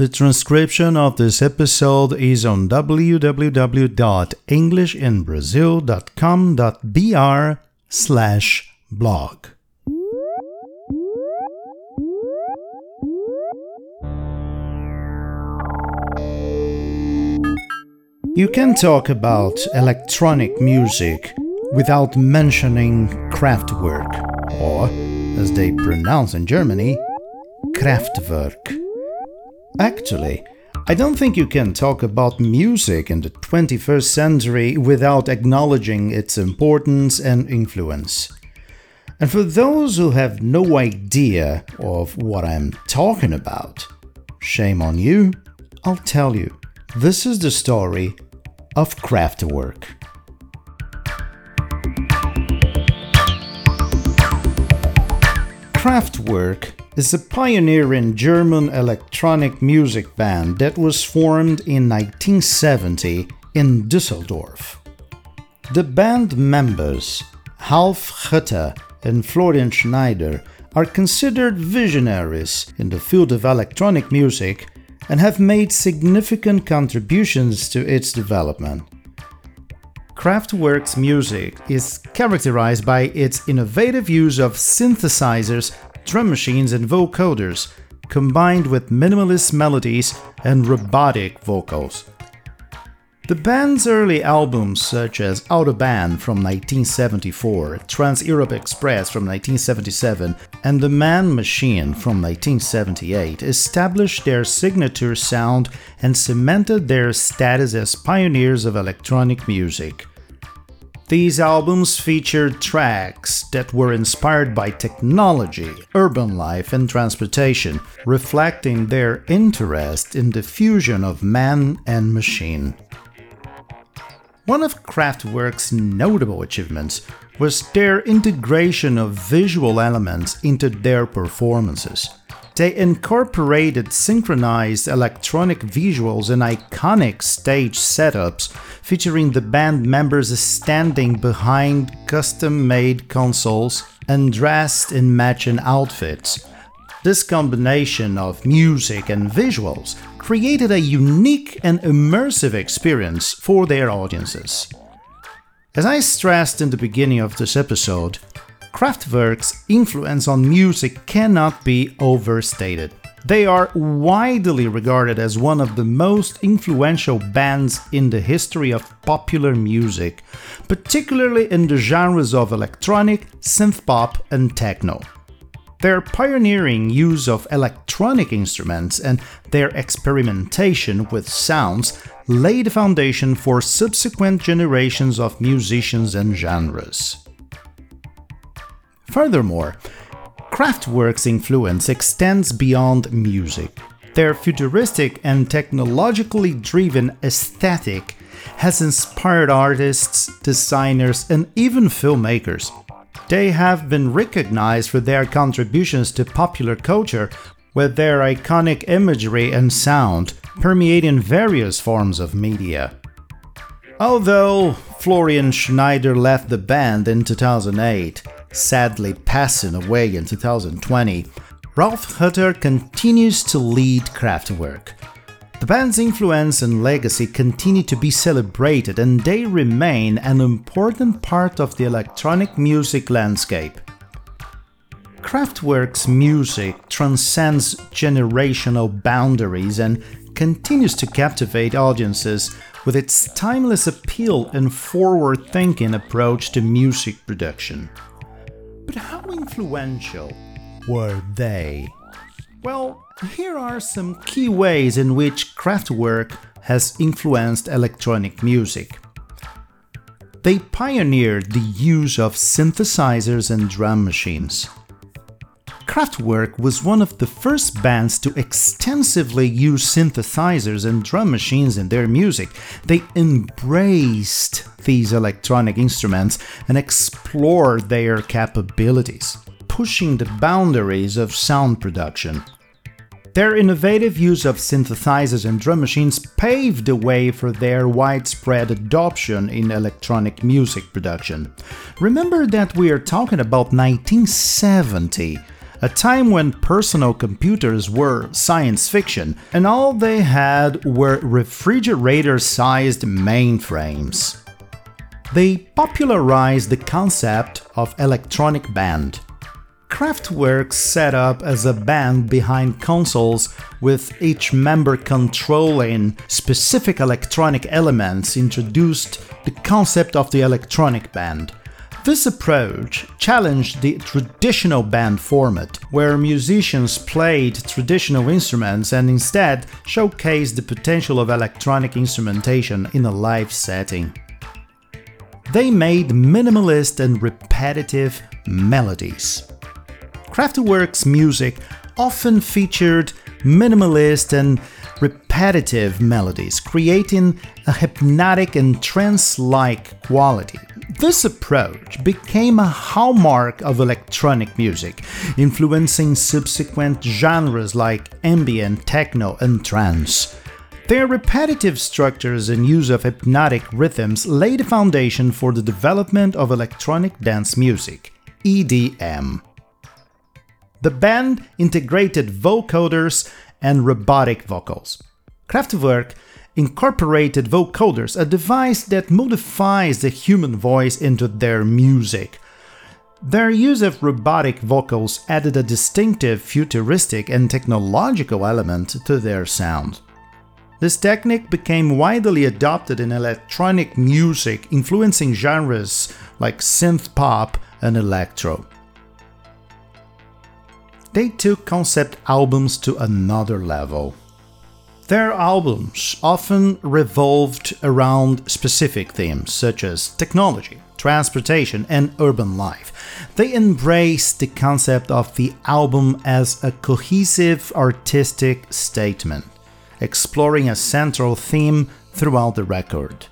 The transcription of this episode is on www.englishinbrazil.com.br slash blog. You can talk about electronic music without mentioning Kraftwerk, or, as they pronounce in Germany, Kraftwerk. Actually, I don't think you can talk about music in the 21st century without acknowledging its importance and influence. And for those who have no idea of what I'm talking about, shame on you, I'll tell you. This is the story of Kraftwerk. Kraftwerk is a pioneering German electronic music band that was formed in 1970 in Düsseldorf. The band members, Ralf Hutter and Florian Schneider, are considered visionaries in the field of electronic music and have made significant contributions to its development. Kraftwerk's music is characterized by its innovative use of synthesizers, drum machines, and vocoders, combined with minimalist melodies and robotic vocals. The band's early albums, such as Autobahn from 1974, Trans Europe Express from 1977, and The Man Machine from 1978, established their signature sound and cemented their status as pioneers of electronic music. These albums featured tracks that were inspired by technology, urban life, and transportation, reflecting their interest in the fusion of man and machine. One of Kraftwerk's notable achievements was their integration of visual elements into their performances. They incorporated synchronized electronic visuals and iconic stage setups featuring the band members standing behind custom made consoles and dressed in matching outfits. This combination of music and visuals created a unique and immersive experience for their audiences. As I stressed in the beginning of this episode, Kraftwerk's influence on music cannot be overstated. They are widely regarded as one of the most influential bands in the history of popular music, particularly in the genres of electronic, synth pop, and techno. Their pioneering use of electronic instruments and their experimentation with sounds laid the foundation for subsequent generations of musicians and genres. Furthermore, Kraftwerk's influence extends beyond music. Their futuristic and technologically driven aesthetic has inspired artists, designers, and even filmmakers. They have been recognized for their contributions to popular culture with their iconic imagery and sound permeating various forms of media. Although Florian Schneider left the band in 2008, sadly passing away in 2020, Ralf Hutter continues to lead Kraftwerk, the band's influence and legacy continue to be celebrated and they remain an important part of the electronic music landscape. Kraftwerk's music transcends generational boundaries and continues to captivate audiences with its timeless appeal and forward thinking approach to music production. But how influential were they? Well, here are some key ways in which Kraftwerk has influenced electronic music. They pioneered the use of synthesizers and drum machines. Kraftwerk was one of the first bands to extensively use synthesizers and drum machines in their music. They embraced these electronic instruments and explored their capabilities pushing the boundaries of sound production. Their innovative use of synthesizers and drum machines paved the way for their widespread adoption in electronic music production. Remember that we are talking about 1970, a time when personal computers were science fiction and all they had were refrigerator sized mainframes. They popularized the concept of electronic band. Kraftwerk set up as a band behind consoles with each member controlling specific electronic elements introduced the concept of the electronic band. This approach challenged the traditional band format, where musicians played traditional instruments and instead showcased the potential of electronic instrumentation in a live setting. They made minimalist and repetitive melodies. Kraftwerk's music often featured minimalist and repetitive melodies, creating a hypnotic and trance like quality. This approach became a hallmark of electronic music, influencing subsequent genres like ambient, techno, and trance. Their repetitive structures and use of hypnotic rhythms laid the foundation for the development of electronic dance music, EDM. The band integrated vocoders and robotic vocals. Kraftwerk incorporated vocoders, a device that modifies the human voice into their music. Their use of robotic vocals added a distinctive futuristic and technological element to their sound. This technique became widely adopted in electronic music, influencing genres like synth pop and electro. They took concept albums to another level. Their albums often revolved around specific themes such as technology, transportation, and urban life. They embraced the concept of the album as a cohesive artistic statement, exploring a central theme throughout the record.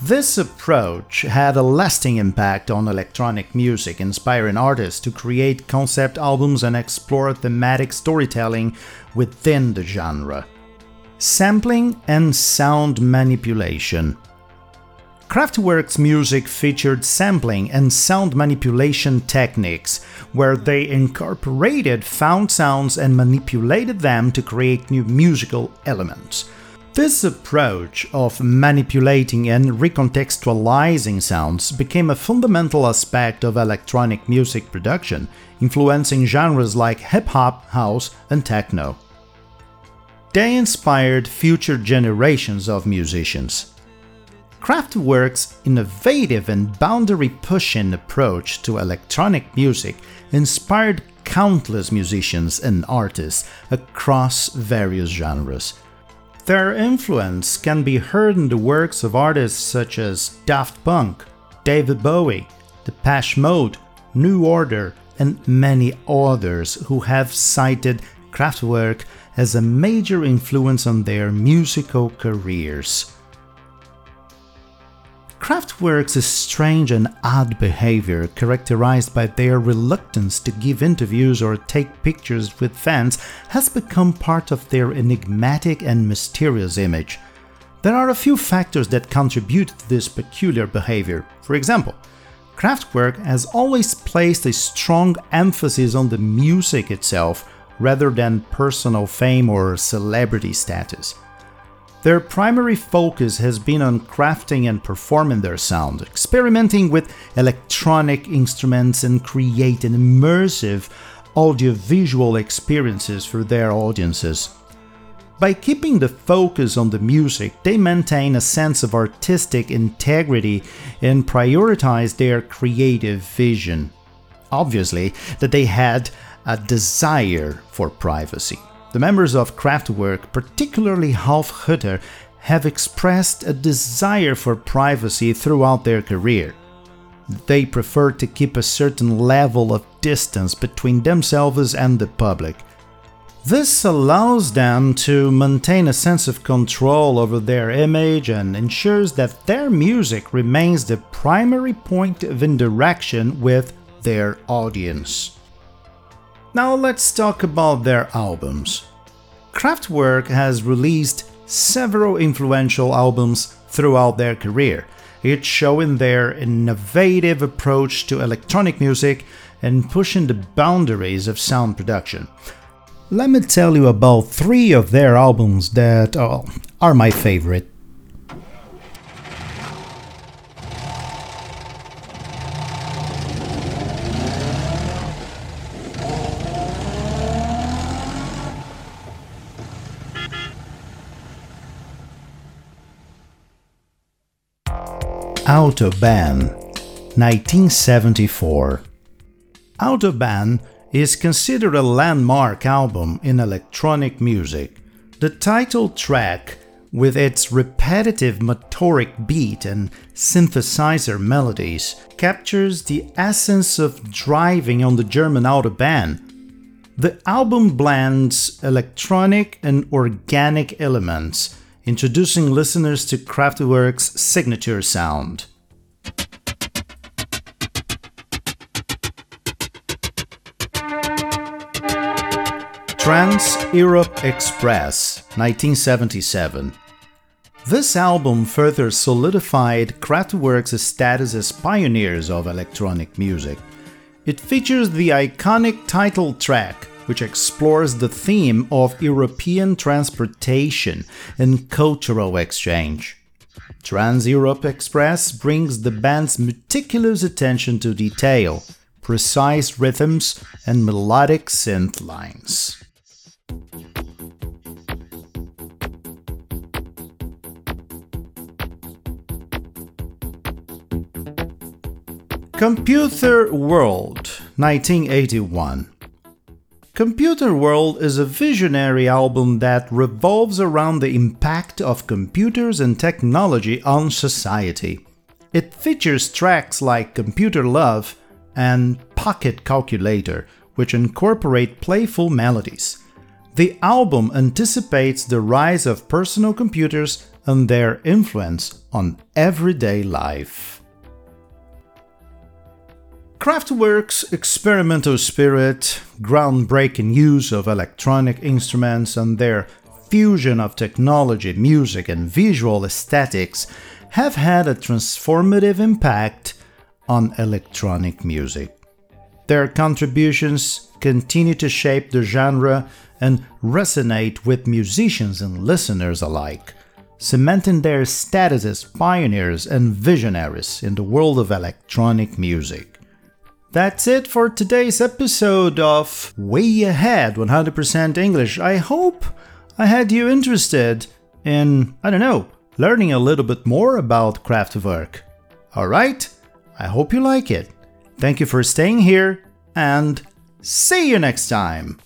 This approach had a lasting impact on electronic music, inspiring artists to create concept albums and explore thematic storytelling within the genre. Sampling and sound manipulation. Kraftwerk's music featured sampling and sound manipulation techniques, where they incorporated found sounds and manipulated them to create new musical elements. This approach of manipulating and recontextualizing sounds became a fundamental aspect of electronic music production, influencing genres like hip hop, house, and techno. They inspired future generations of musicians. Kraftwerk's innovative and boundary pushing approach to electronic music inspired countless musicians and artists across various genres. Their influence can be heard in the works of artists such as Daft Punk, David Bowie, Depeche Mode, New Order, and many others who have cited Kraftwerk has a major influence on their musical careers. Kraftwerk's strange and odd behavior, characterized by their reluctance to give interviews or take pictures with fans, has become part of their enigmatic and mysterious image. There are a few factors that contribute to this peculiar behavior. For example, Kraftwerk has always placed a strong emphasis on the music itself, rather than personal fame or celebrity status. Their primary focus has been on crafting and performing their sound, experimenting with electronic instruments and creating immersive audiovisual experiences for their audiences. By keeping the focus on the music, they maintain a sense of artistic integrity and prioritize their creative vision. Obviously, that they had a desire for privacy. The members of Kraftwerk, particularly Ralf Hutter, have expressed a desire for privacy throughout their career. They prefer to keep a certain level of distance between themselves and the public. This allows them to maintain a sense of control over their image and ensures that their music remains the primary point of interaction with their audience. Now let's talk about their albums. Kraftwerk has released several influential albums throughout their career, each showing their innovative approach to electronic music and pushing the boundaries of sound production. Let me tell you about three of their albums that uh, are my favorite. Autobahn, 1974. Autobahn is considered a landmark album in electronic music. The title track, with its repetitive motoric beat and synthesizer melodies, captures the essence of driving on the German Autobahn. The album blends electronic and organic elements introducing listeners to Kraftwerk's signature sound. Trans Europe Express, 1977. This album further solidified Kraftwerk's status as pioneers of electronic music. It features the iconic title track, which explores the theme of European transportation and cultural exchange. Trans Europe Express brings the band's meticulous attention to detail, precise rhythms, and melodic synth lines. Computer World, 1981. Computer World is a visionary album that revolves around the impact of computers and technology on society. It features tracks like Computer Love and Pocket Calculator, which incorporate playful melodies. The album anticipates the rise of personal computers and their influence on everyday life. Kraftwerk's experimental spirit, groundbreaking use of electronic instruments, and their fusion of technology, music, and visual aesthetics have had a transformative impact on electronic music. Their contributions continue to shape the genre and resonate with musicians and listeners alike, cementing their status as pioneers and visionaries in the world of electronic music. That's it for today's episode of Way Ahead 100% English. I hope I had you interested in, I don't know, learning a little bit more about Kraftwerk. Alright, I hope you like it. Thank you for staying here and see you next time.